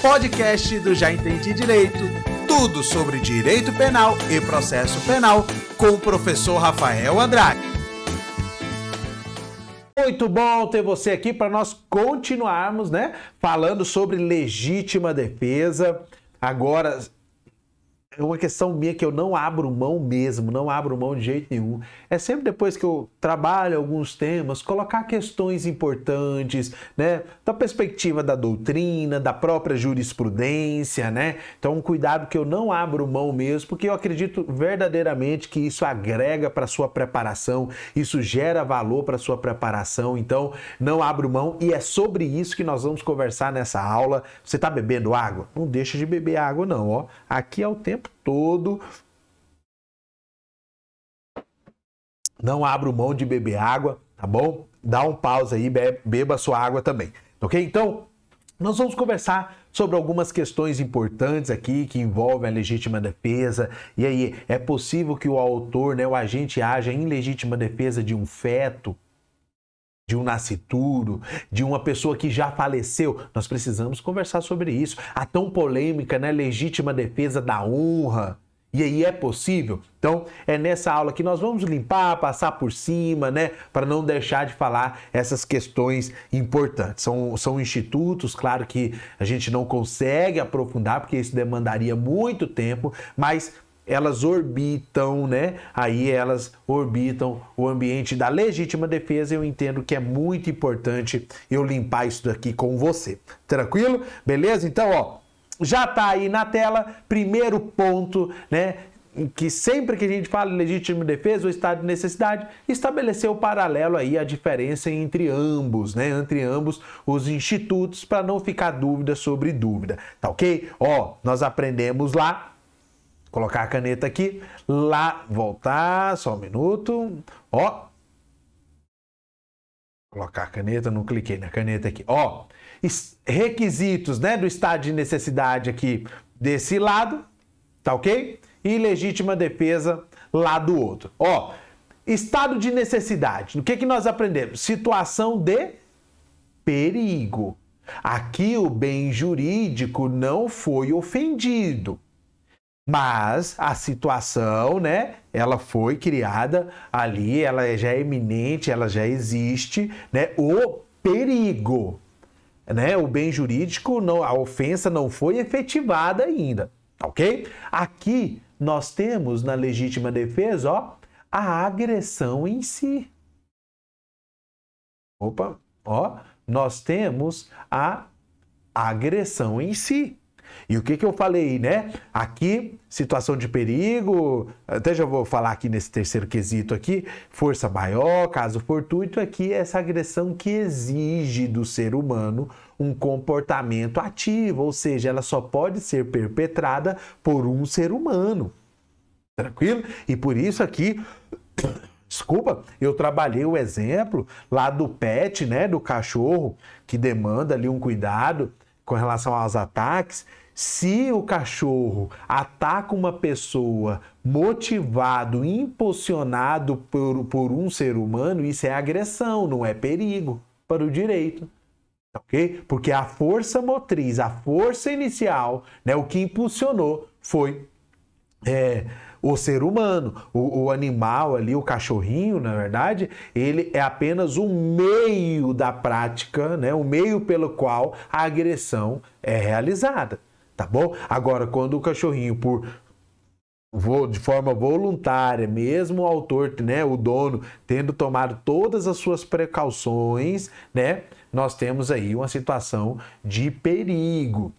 podcast do Já Entendi Direito. Tudo sobre direito penal e processo penal com o professor Rafael Andrade. Muito bom ter você aqui para nós continuarmos, né, falando sobre legítima defesa. Agora, uma questão minha que eu não abro mão mesmo, não abro mão de jeito nenhum. É sempre depois que eu trabalho alguns temas, colocar questões importantes, né, da perspectiva da doutrina, da própria jurisprudência, né? Então, um cuidado que eu não abro mão mesmo, porque eu acredito verdadeiramente que isso agrega para sua preparação, isso gera valor para sua preparação. Então, não abro mão e é sobre isso que nós vamos conversar nessa aula. Você está bebendo água? Não deixa de beber água não, ó. Aqui é o tempo todo. Não abro mão de beber água, tá bom? Dá um pausa aí, beba sua água também, ok? Então, nós vamos conversar sobre algumas questões importantes aqui que envolvem a legítima defesa. E aí, é possível que o autor, né, o agente, haja em legítima defesa de um feto? De um nascituro, de uma pessoa que já faleceu. Nós precisamos conversar sobre isso. A tão polêmica, né, legítima defesa da honra. E aí é possível? Então, é nessa aula que nós vamos limpar, passar por cima, né, para não deixar de falar essas questões importantes. São, são institutos, claro que a gente não consegue aprofundar, porque isso demandaria muito tempo, mas elas orbitam, né? Aí elas orbitam o ambiente da legítima defesa. Eu entendo que é muito importante eu limpar isso daqui com você. Tranquilo? Beleza? Então, ó, já tá aí na tela, primeiro ponto, né? que sempre que a gente fala legítima defesa ou estado de necessidade, estabelecer o paralelo aí, a diferença entre ambos, né? Entre ambos os institutos, para não ficar dúvida sobre dúvida, tá ok? Ó, nós aprendemos lá colocar a caneta aqui, lá, voltar, só um minuto, ó. Colocar a caneta, não cliquei na caneta aqui, ó. Requisitos, né, do estado de necessidade aqui desse lado, tá ok? E legítima defesa lá do outro. Ó, estado de necessidade. O que que nós aprendemos? Situação de perigo. Aqui o bem jurídico não foi ofendido. Mas a situação, né, ela foi criada ali, ela já é iminente, ela já existe, né, o perigo, né, o bem jurídico, não, a ofensa não foi efetivada ainda, ok? Aqui nós temos na legítima defesa, ó, a agressão em si. Opa, ó, nós temos a agressão em si. E o que, que eu falei, né? Aqui, situação de perigo, até já vou falar aqui nesse terceiro quesito aqui, força maior, caso fortuito, aqui essa agressão que exige do ser humano um comportamento ativo, ou seja, ela só pode ser perpetrada por um ser humano. Tranquilo? E por isso aqui Desculpa, eu trabalhei o exemplo lá do pet, né, do cachorro que demanda ali um cuidado com relação aos ataques, se o cachorro ataca uma pessoa motivado, impulsionado por, por um ser humano, isso é agressão, não é perigo para o direito. Ok? Porque a força motriz, a força inicial, né, o que impulsionou foi é, o ser humano, o, o, animal ali, o cachorrinho, na verdade, ele é apenas um meio da prática, né? o meio pelo qual a agressão é realizada, tá bom? Agora, quando o cachorrinho, por de forma voluntária, mesmo o autor, né, o dono, tendo tomado todas as suas precauções, né, nós temos aí uma situação de perigo.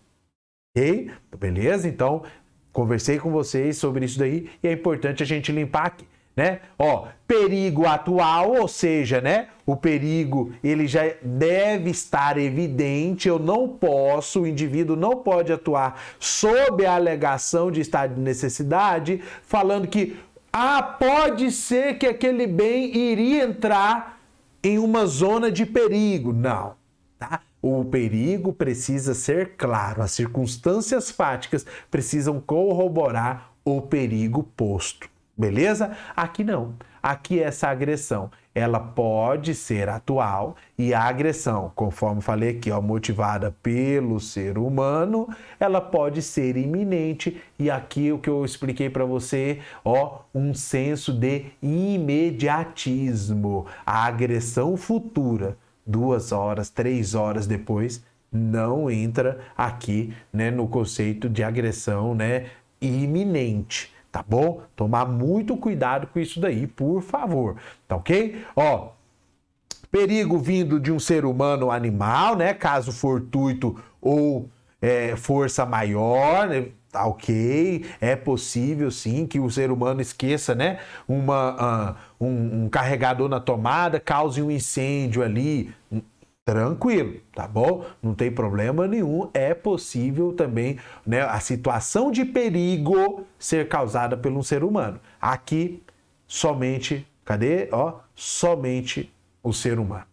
Ok? Beleza? Então, Conversei com vocês sobre isso daí e é importante a gente limpar aqui, né? Ó, perigo atual, ou seja, né? O perigo ele já deve estar evidente. Eu não posso, o indivíduo não pode atuar sob a alegação de estado de necessidade, falando que ah, pode ser que aquele bem iria entrar em uma zona de perigo. Não, tá? O perigo precisa ser claro, as circunstâncias fáticas precisam corroborar o perigo posto. Beleza? Aqui não. Aqui é essa agressão ela pode ser atual e a agressão, conforme falei aqui, ó, motivada pelo ser humano, ela pode ser iminente e aqui o que eu expliquei para você, ó, um senso de imediatismo, a agressão futura, duas horas, três horas depois, não entra aqui, né, no conceito de agressão, né, iminente tá bom? Tomar muito cuidado com isso daí, por favor, tá ok? Ó, perigo vindo de um ser humano ou animal, né? Caso fortuito ou é, força maior, né? Tá ok, é possível sim que o ser humano esqueça, né? Uma, uh, um, um carregador na tomada, cause um incêndio ali, tranquilo, tá bom? Não tem problema nenhum. É possível também, né, a situação de perigo ser causada por um ser humano. Aqui somente, cadê? Ó, somente o ser humano.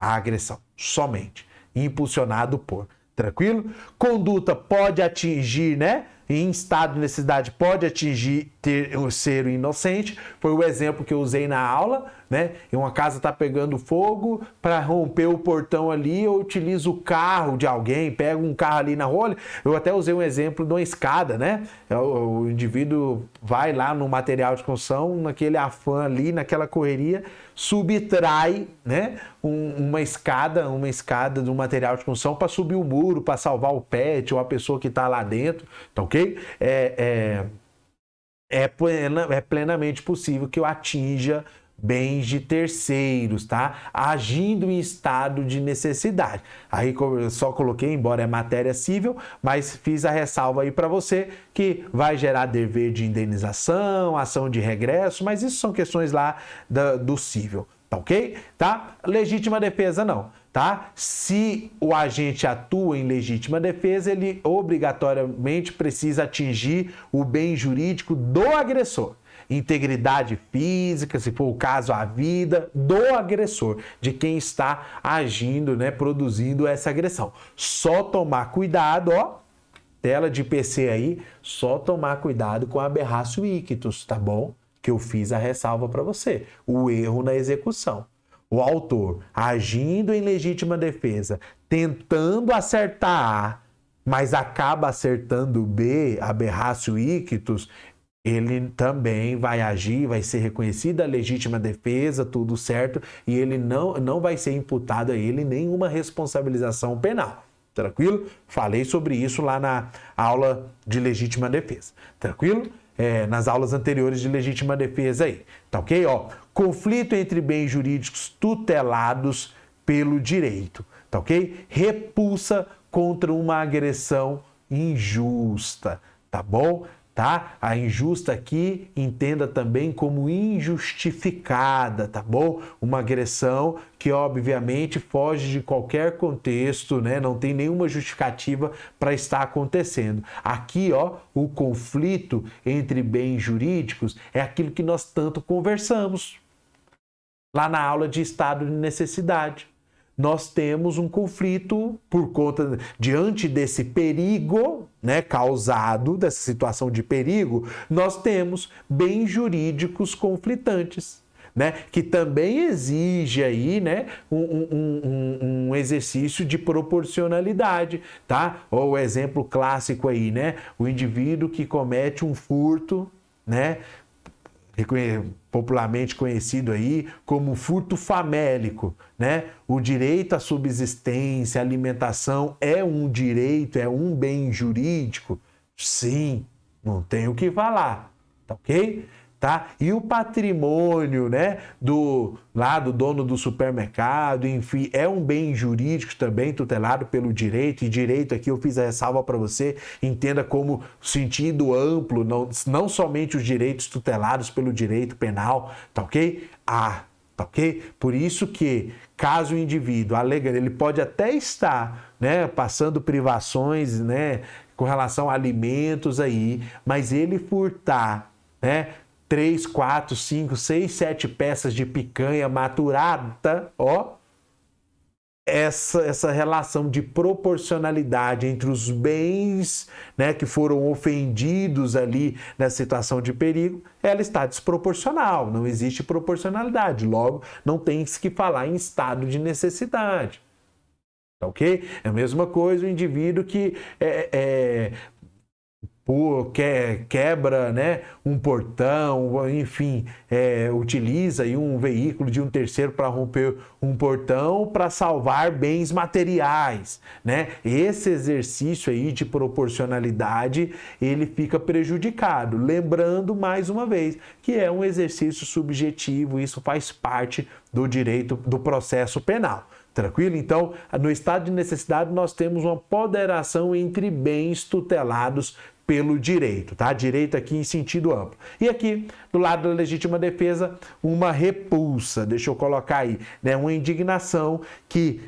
A agressão, somente, impulsionado por. Tranquilo? Conduta pode atingir, né? em estado de necessidade pode atingir ter um ser inocente. Foi o exemplo que eu usei na aula, né? E uma casa está pegando fogo, para romper o portão ali, eu utilizo o carro de alguém, pego um carro ali na rua. Eu até usei um exemplo de uma escada, né? É o, o indivíduo vai lá no material de construção, naquele afã ali, naquela correria, subtrai, né? Um, uma escada, uma escada do material de construção para subir o muro, para salvar o pet ou a pessoa que está lá dentro, tá ok? É, é, é, plena, é plenamente possível que eu atinja bens de terceiros, tá? Agindo em estado de necessidade. Aí só coloquei, embora é matéria civil, mas fiz a ressalva aí para você que vai gerar dever de indenização, ação de regresso, mas isso são questões lá do civil, tá ok? Tá? Legítima defesa não. Tá? Se o agente atua em legítima defesa, ele obrigatoriamente precisa atingir o bem jurídico do agressor integridade física, se for o caso, a vida do agressor, de quem está agindo, né, produzindo essa agressão. Só tomar cuidado, ó, tela de PC aí, só tomar cuidado com a aberratio ictus, tá bom? Que eu fiz a ressalva para você. O erro na execução. O autor agindo em legítima defesa, tentando acertar A, mas acaba acertando B, aberratio ictus, ele também vai agir, vai ser reconhecida a legítima defesa, tudo certo, e ele não, não vai ser imputado a ele nenhuma responsabilização penal. Tranquilo? Falei sobre isso lá na aula de legítima defesa. Tranquilo? É, nas aulas anteriores de legítima defesa aí. Tá ok? Ó, conflito entre bens jurídicos tutelados pelo direito. Tá ok? Repulsa contra uma agressão injusta. Tá bom? Tá? A injusta aqui entenda também como injustificada, tá bom? Uma agressão que obviamente foge de qualquer contexto, né? Não tem nenhuma justificativa para estar acontecendo. Aqui, ó, o conflito entre bens jurídicos é aquilo que nós tanto conversamos lá na aula de estado de necessidade nós temos um conflito por conta diante desse perigo, né, causado dessa situação de perigo, nós temos bens jurídicos conflitantes. Né, que também exige aí, né, um, um, um, um, exercício de proporcionalidade, tá? Ou o exemplo clássico aí, né, o indivíduo que comete um furto, né, popularmente conhecido aí como furto famélico, né? O direito à subsistência, alimentação é um direito, é um bem jurídico? Sim, não tem o que falar, tá ok? Tá? E o patrimônio, né, do lá do dono do supermercado, enfim, é um bem jurídico também tutelado pelo direito e direito aqui eu fiz a ressalva para você, entenda como sentido amplo, não, não somente os direitos tutelados pelo direito penal, tá OK? Ah, tá OK? Por isso que caso o indivíduo alega, ele pode até estar, né, passando privações, né, com relação a alimentos aí, mas ele furtar, né, três, quatro, cinco, seis, sete peças de picanha maturada, ó, essa, essa relação de proporcionalidade entre os bens né, que foram ofendidos ali na situação de perigo, ela está desproporcional, não existe proporcionalidade. Logo, não tem que falar em estado de necessidade. Ok? É a mesma coisa o indivíduo que é, é, que, quebra né, um portão, enfim, é, utiliza aí um veículo de um terceiro para romper um portão para salvar bens materiais. Né? Esse exercício aí de proporcionalidade ele fica prejudicado. Lembrando mais uma vez que é um exercício subjetivo, isso faz parte do direito do processo penal. Tranquilo? Então, no estado de necessidade, nós temos uma poderação entre bens tutelados pelo direito, tá? Direito aqui em sentido amplo. E aqui, do lado da legítima defesa, uma repulsa, deixa eu colocar aí, né? Uma indignação que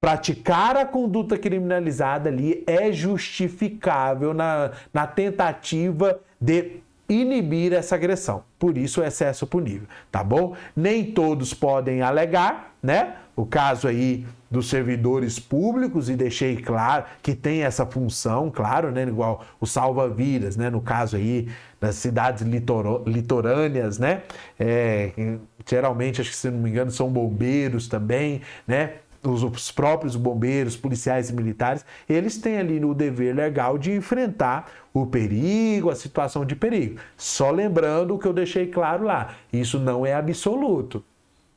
praticar a conduta criminalizada ali é justificável na, na tentativa de inibir essa agressão. Por isso o excesso punível, tá bom? Nem todos podem alegar, né? O caso aí dos servidores públicos e deixei claro que tem essa função, claro, né, igual o salva-vidas, né, no caso aí das cidades litorâneas, né, é, geralmente, acho que se não me engano, são bombeiros também, né, os, os, próprios bombeiros, policiais e militares, eles têm ali o dever legal de enfrentar o perigo, a situação de perigo. Só lembrando o que eu deixei claro lá, isso não é absoluto,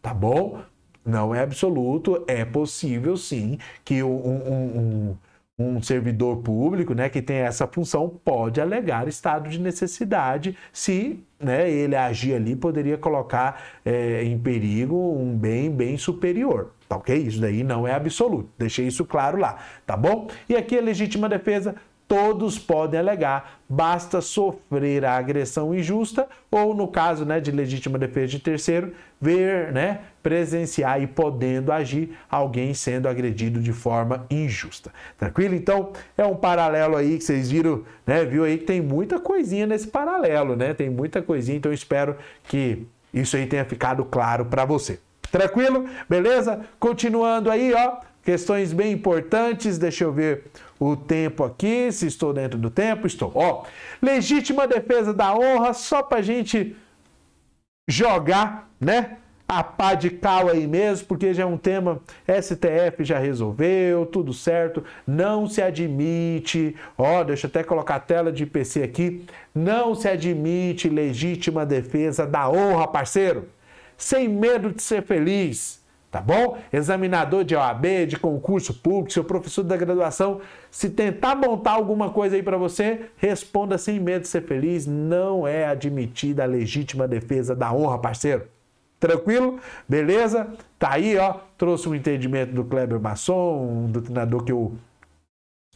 tá bom? Não é absoluto, é possível sim que um, um, um, um, servidor público né, que tem essa função pode alegar estado de necessidade se né, ele agir ali poderia colocar é, em perigo um bem bem superior. Tá ok? Isso daí não é absoluto. Deixei isso claro lá, tá bom? E aqui a legítima defesa todos podem alegar, basta sofrer a agressão injusta ou, no caso né, de legítima defesa de terceiro, ver, né, presenciar e podendo agir alguém sendo agredido de forma injusta. Tranquilo? Então, é um paralelo aí que vocês viram, né, viu aí que tem muita coisinha nesse paralelo, né? Tem muita coisinha, então espero que isso aí tenha ficado claro para você. Tranquilo? Beleza? Continuando aí, ó, questões bem importantes, deixa eu ver o tempo aqui, se estou dentro do tempo, estou. Ó, legítima defesa da honra, só para gente jogar, né? A pá de cal aí mesmo, porque já é um tema, STF já resolveu, tudo certo, não se admite, ó, deixa eu até colocar a tela de PC aqui, não se admite legítima defesa da honra, parceiro, sem medo de ser feliz tá bom? Examinador de OAB, de concurso público, seu professor da graduação, se tentar montar alguma coisa aí para você, responda sem medo de ser feliz, não é admitida a legítima defesa da honra, parceiro. Tranquilo? Beleza? Tá aí, ó, trouxe um entendimento do Kleber Masson, um doutrinador que eu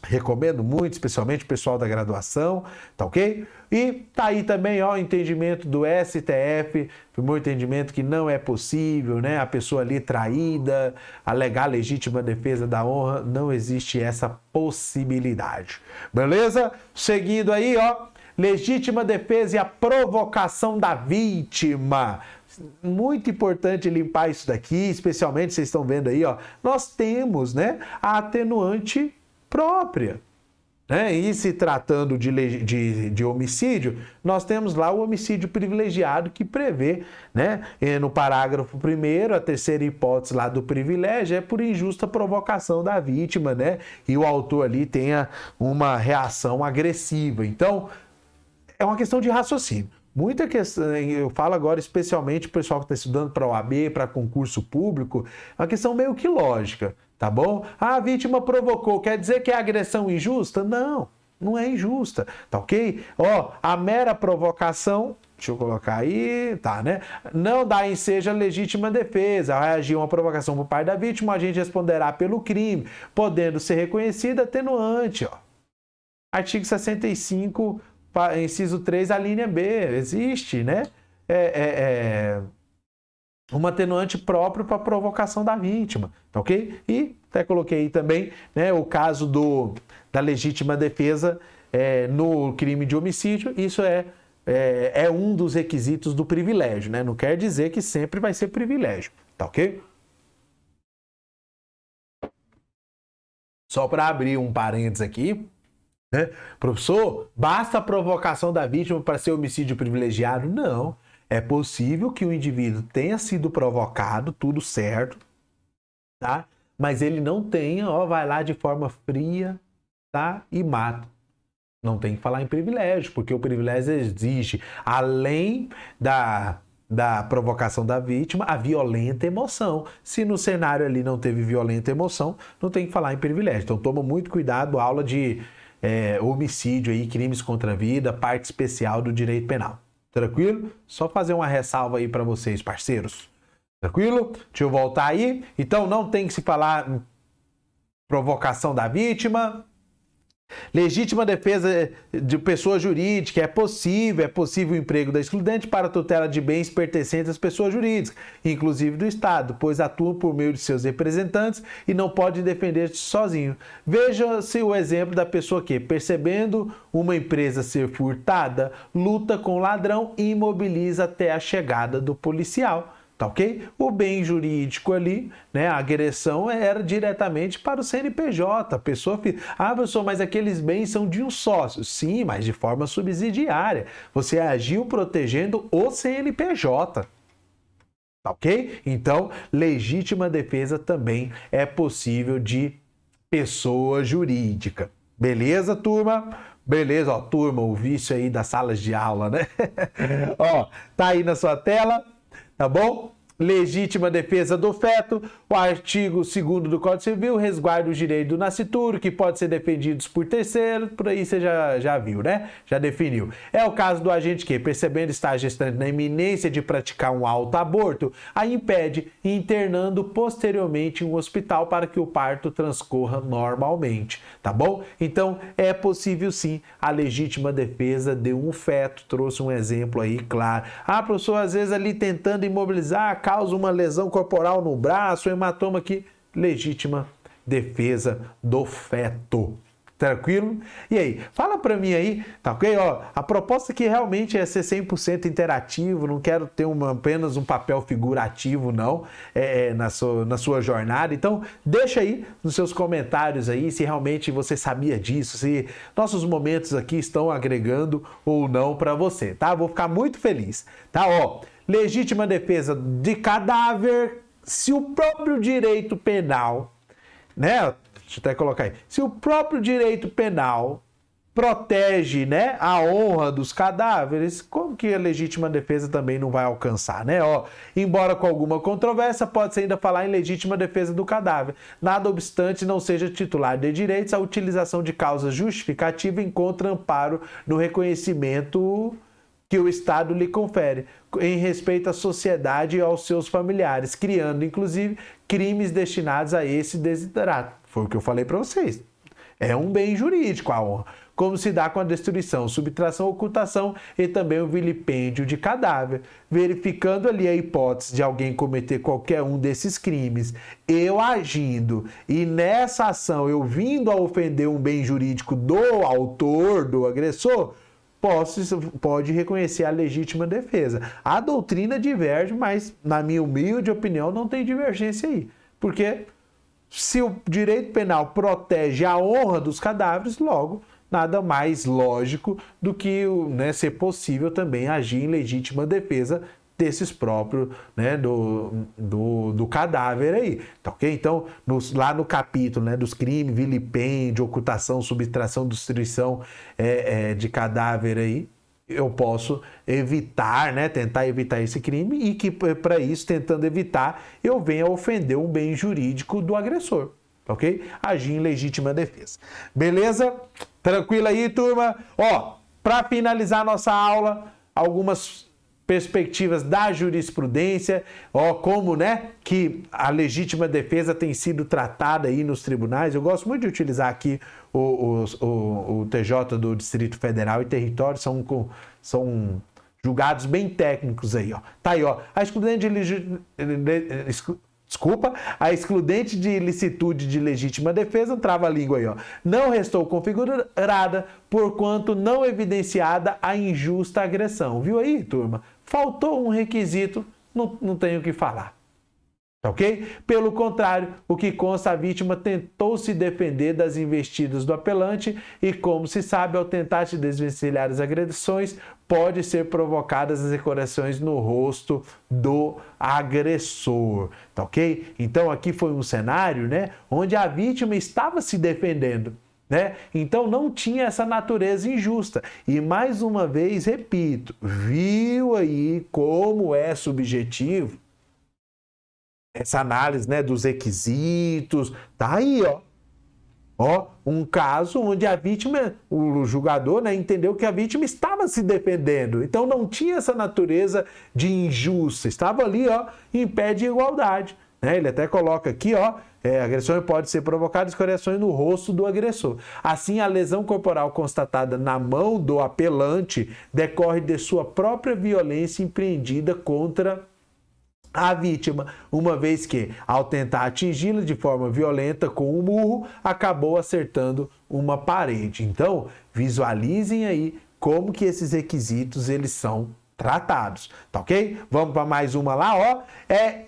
Recomendo muito, especialmente o pessoal da graduação, tá ok? E tá aí também, ó, o entendimento do STF, o meu entendimento que não é possível, né? A pessoa ali traída, alegar legítima defesa da honra, não existe essa possibilidade. Beleza? Seguindo aí, ó, legítima defesa e a provocação da vítima muito importante limpar isso daqui, especialmente vocês estão vendo aí, ó. Nós temos, né, a atenuante própria. Né? E se tratando de, de, de, homicídio, nós temos lá o homicídio privilegiado que prevê, né? no parágrafo primeiro, a terceira hipótese lá do privilégio é por injusta provocação da vítima, né? E o autor ali tenha uma reação agressiva. Então, é uma questão de raciocínio. Muita questão, eu falo agora especialmente o pessoal que está estudando para OAB, para concurso público, é uma questão meio que lógica tá bom? Ah, a vítima provocou, quer dizer que é agressão injusta? Não, não é injusta, tá ok? Ó, a mera provocação, deixa eu colocar aí, tá, né? Não dá enseja legítima defesa. Ao reagir a uma provocação por parte da vítima, a gente responderá pelo crime, podendo ser reconhecida atenuante, ó. Artigo 65, inciso 3, a linha B, existe, né? é, é, é uma atenuante próprio para provocação da vítima, tá ok? E até coloquei aí também né, o caso do, da legítima defesa é, no crime de homicídio, isso é, é, é, um dos requisitos do privilégio, né? Não quer dizer que sempre vai ser privilégio, tá ok? Só para abrir um parênteses aqui, né? Professor, basta a provocação da vítima para ser homicídio privilegiado? Não. É possível que o indivíduo tenha sido provocado, tudo certo, tá? Mas ele não tenha, ó, vai lá de forma fria, tá? E mata. Não tem que falar em privilégio, porque o privilégio exige, além da, da provocação da vítima, a violenta emoção. Se no cenário ali não teve violenta emoção, não tem que falar em privilégio. Então toma muito cuidado, aula de é, homicídio aí, crimes contra a vida, parte especial do direito penal. Tranquilo? Só fazer uma ressalva aí para vocês, parceiros. Tranquilo? Deixa eu voltar aí. Então não tem que se falar provocação da vítima, Legítima defesa de pessoa jurídica, é possível, é possível o emprego da excludente para tutela de bens pertencentes às pessoas jurídicas, inclusive do Estado, pois atua por meio de seus representantes e não pode defender-se sozinho. Veja-se o exemplo da pessoa que, percebendo uma empresa ser furtada, luta com o ladrão e imobiliza até a chegada do policial. Tá ok? O bem jurídico ali, né? A agressão era diretamente para o CNPJ. A pessoa. Ah, professor, mas aqueles bens são de um sócio. Sim, mas de forma subsidiária. Você agiu protegendo o CNPJ. Tá ok? Então, legítima defesa também é possível de pessoa jurídica. Beleza, turma? Beleza, ó, turma, o vício aí das salas de aula, né? ó, tá aí na sua tela tá bom? Legítima defesa do feto, o artigo 2 do Código Civil resguarda os direitos do nascituro, que pode ser defendidos por terceiro, por aí você já, já viu, né? Já definiu. É o caso do agente que, percebendo estar gestante na iminência de praticar um alto aborto, a impede, internando posteriormente em um hospital para que o parto transcorra normalmente, tá bom? Então, é possível sim a legítima defesa de um feto. Trouxe um exemplo aí, claro. Ah, professor, às vezes ali tentando imobilizar, causa uma lesão corporal no braço, um hematoma aqui, legítima defesa do feto. Tranquilo? E aí, fala para mim aí, tá ok? Ó, a proposta aqui realmente é ser 100% interativo, não quero ter uma, apenas um papel figurativo, não, é, é, na, sua, na sua jornada. Então, deixa aí nos seus comentários aí se realmente você sabia disso, se nossos momentos aqui estão agregando ou não para você, tá? Vou ficar muito feliz, tá? Ó, legítima defesa de cadáver se o próprio direito penal, né? Deixa eu até colocar aí. Se o próprio direito penal protege, né, a honra dos cadáveres, como que a legítima defesa também não vai alcançar, né? Ó, embora com alguma controvérsia, pode-se ainda falar em legítima defesa do cadáver. Nada obstante não seja titular de direitos, a utilização de causa justificativa encontra amparo no reconhecimento que o Estado lhe confere, em respeito à sociedade e aos seus familiares, criando inclusive crimes destinados a esse desiderato. Foi o que eu falei para vocês. É um bem jurídico a honra, como se dá com a destruição, subtração, ocultação e também o vilipêndio de cadáver, verificando ali a hipótese de alguém cometer qualquer um desses crimes, eu agindo e nessa ação eu vindo a ofender um bem jurídico do autor, do agressor, posso, pode reconhecer a legítima defesa. A doutrina diverge, mas, na minha humilde opinião, não tem divergência aí. Porque se o direito penal protege a honra dos cadáveres, logo, nada mais lógico do que né, ser possível também agir em legítima defesa desses próprios, né, do, do, do cadáver aí, tá ok? Então, nos, lá no capítulo, né, dos crimes, vilipêndio, ocultação, subtração, destruição é, é, de cadáver aí, eu posso evitar, né, tentar evitar esse crime e que para isso, tentando evitar, eu venha ofender um bem jurídico do agressor, ok? Agir em legítima defesa. Beleza? Tranquilo aí, turma? Ó, para finalizar nossa aula, algumas perspectivas da jurisprudência, ó, como, né, que a legítima defesa tem sido tratada aí nos tribunais. Eu gosto muito de utilizar aqui o, o, o, o TJ do Distrito Federal e Território, são, são julgados bem técnicos aí, ó. Tá aí, ó. A excludente de, desculpa, a excludente de ilicitude de legítima defesa, trava a língua aí, ó, não restou configurada porquanto não evidenciada a injusta agressão. Viu aí, turma? Faltou um requisito, não, não tenho o que falar. Tá ok? Pelo contrário, o que consta, a vítima tentou se defender das investidas do apelante e, como se sabe, ao tentar se desvencilhar as agressões, pode ser provocadas as decorações no rosto do agressor, tá ok? Então aqui foi um cenário, né, onde a vítima estava se defendendo. Né? Então não tinha essa natureza injusta. E mais uma vez, repito, viu aí como é subjetivo essa análise né, dos requisitos, tá aí, ó. Ó, um caso onde a vítima, o julgador, né, entendeu que a vítima estava se defendendo. Então não tinha essa natureza de injusta, estava ali, ó, em pé de igualdade. Né? Ele até coloca aqui, ó, é, agressão pode ser provocada escoriações no rosto do agressor. Assim, a lesão corporal constatada na mão do apelante decorre de sua própria violência empreendida contra a vítima, uma vez que, ao tentar atingi-la de forma violenta com um murro, acabou acertando uma parede. Então, visualizem aí como que esses requisitos eles são tratados, tá ok? Vamos para mais uma lá, ó. É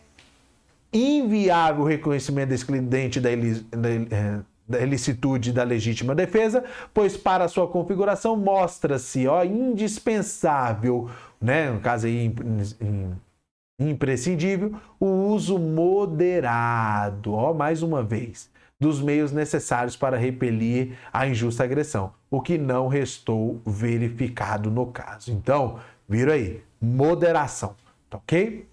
inviável o reconhecimento do excludente da, da, da ilicitude da legítima defesa, pois para sua configuração mostra-se, indispensável, né, no caso aí, imprescindível o uso moderado, ó, mais uma vez, dos meios necessários para repelir a injusta agressão, o que não restou verificado no caso. Então, viram aí, moderação, tá ok?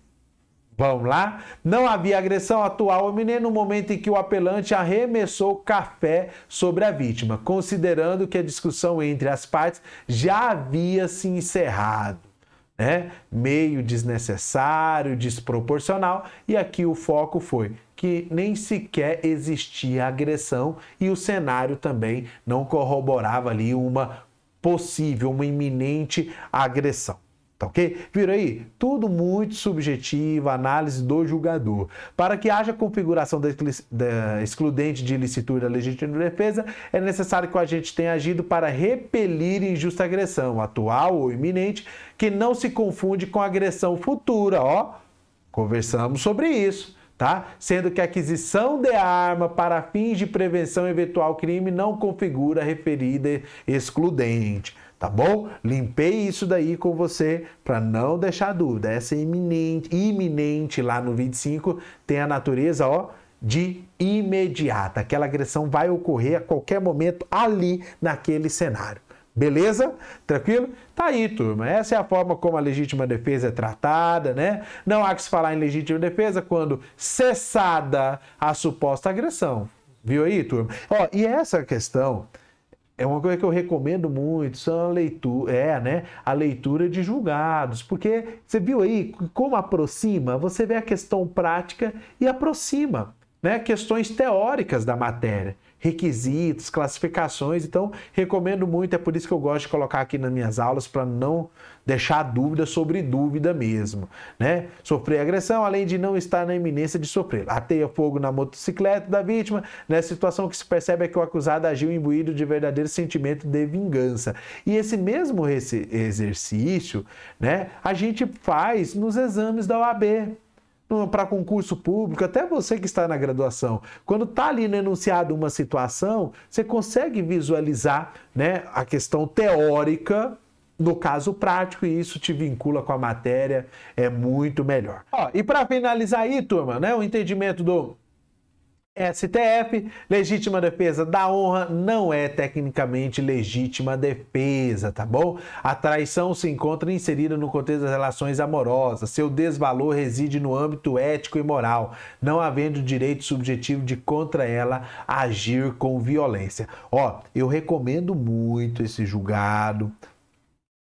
Vamos lá? Não havia agressão atual nem no momento em que o apelante arremessou café sobre a vítima, considerando que a discussão entre as partes já havia se encerrado né? meio desnecessário, desproporcional, e aqui o foco foi que nem sequer existia agressão e o cenário também não corroborava ali uma possível, uma iminente agressão. Tá ok? Viram aí? Tudo muito subjetivo, análise do julgador. Para que haja configuração da, da excludente de ilicitude da legítima defesa, é necessário que o agente tenha agido para repelir injusta agressão, atual ou iminente, que não se confunde com agressão futura. Ó, conversamos sobre isso. Tá? Sendo que a aquisição de arma para fins de prevenção eventual crime não configura referida excludente tá bom? Limpei isso daí com você para não deixar dúvida. Essa é iminente, iminente lá no 25 tem a natureza, ó, de imediata. Aquela agressão vai ocorrer a qualquer momento ali naquele cenário. Beleza? Tranquilo? Tá aí, turma. Essa é a forma como a legítima defesa é tratada, né? Não há que se falar em legítima defesa quando cessada a suposta agressão. Viu aí, turma? Ó, e essa questão é uma coisa que eu recomendo muito, são a leitura, é, né? A leitura de julgados, porque você viu aí como aproxima, você vê a questão prática e aproxima, né? Questões teóricas da matéria requisitos, classificações. Então, recomendo muito, é por isso que eu gosto de colocar aqui nas minhas aulas para não deixar dúvida sobre dúvida mesmo, né? Sofrer agressão, além de não estar na iminência de sofrer. Ateia fogo na motocicleta da vítima, nessa situação que se percebe é que o acusado agiu imbuído de verdadeiro sentimento de vingança. E esse mesmo exercício, né, a gente faz nos exames da OAB para concurso público, até você que está na graduação, quando está ali enunciado uma situação, você consegue visualizar né, a questão teórica no caso prático e isso te vincula com a matéria, é muito melhor. Ó, e para finalizar aí, turma, né, o entendimento do STF, legítima defesa da honra não é tecnicamente legítima defesa, tá bom? A traição se encontra inserida no contexto das relações amorosas. Seu desvalor reside no âmbito ético e moral, não havendo direito subjetivo de contra ela agir com violência. Ó, eu recomendo muito esse julgado,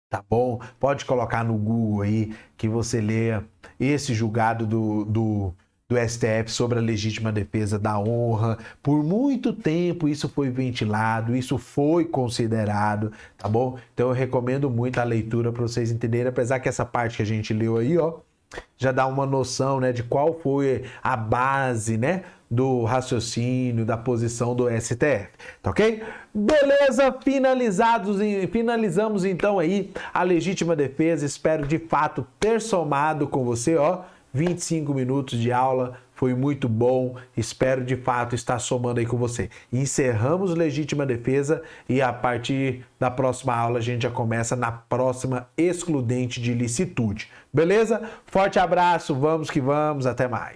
tá bom? Pode colocar no Google aí que você lê esse julgado do, do do STF sobre a legítima defesa da honra. Por muito tempo isso foi ventilado, isso foi considerado, tá bom? Então eu recomendo muito a leitura para vocês entenderem, apesar que essa parte que a gente leu aí, ó, já dá uma noção, né, de qual foi a base, né, do raciocínio, da posição do STF, tá ok? Beleza, finalizados finalizamos então aí a legítima defesa. Espero de fato ter somado com você, ó 25 minutos de aula foi muito bom. Espero de fato estar somando aí com você. Encerramos legítima defesa e a partir da próxima aula a gente já começa na próxima excludente de licitude. Beleza? Forte abraço, vamos que vamos, até mais.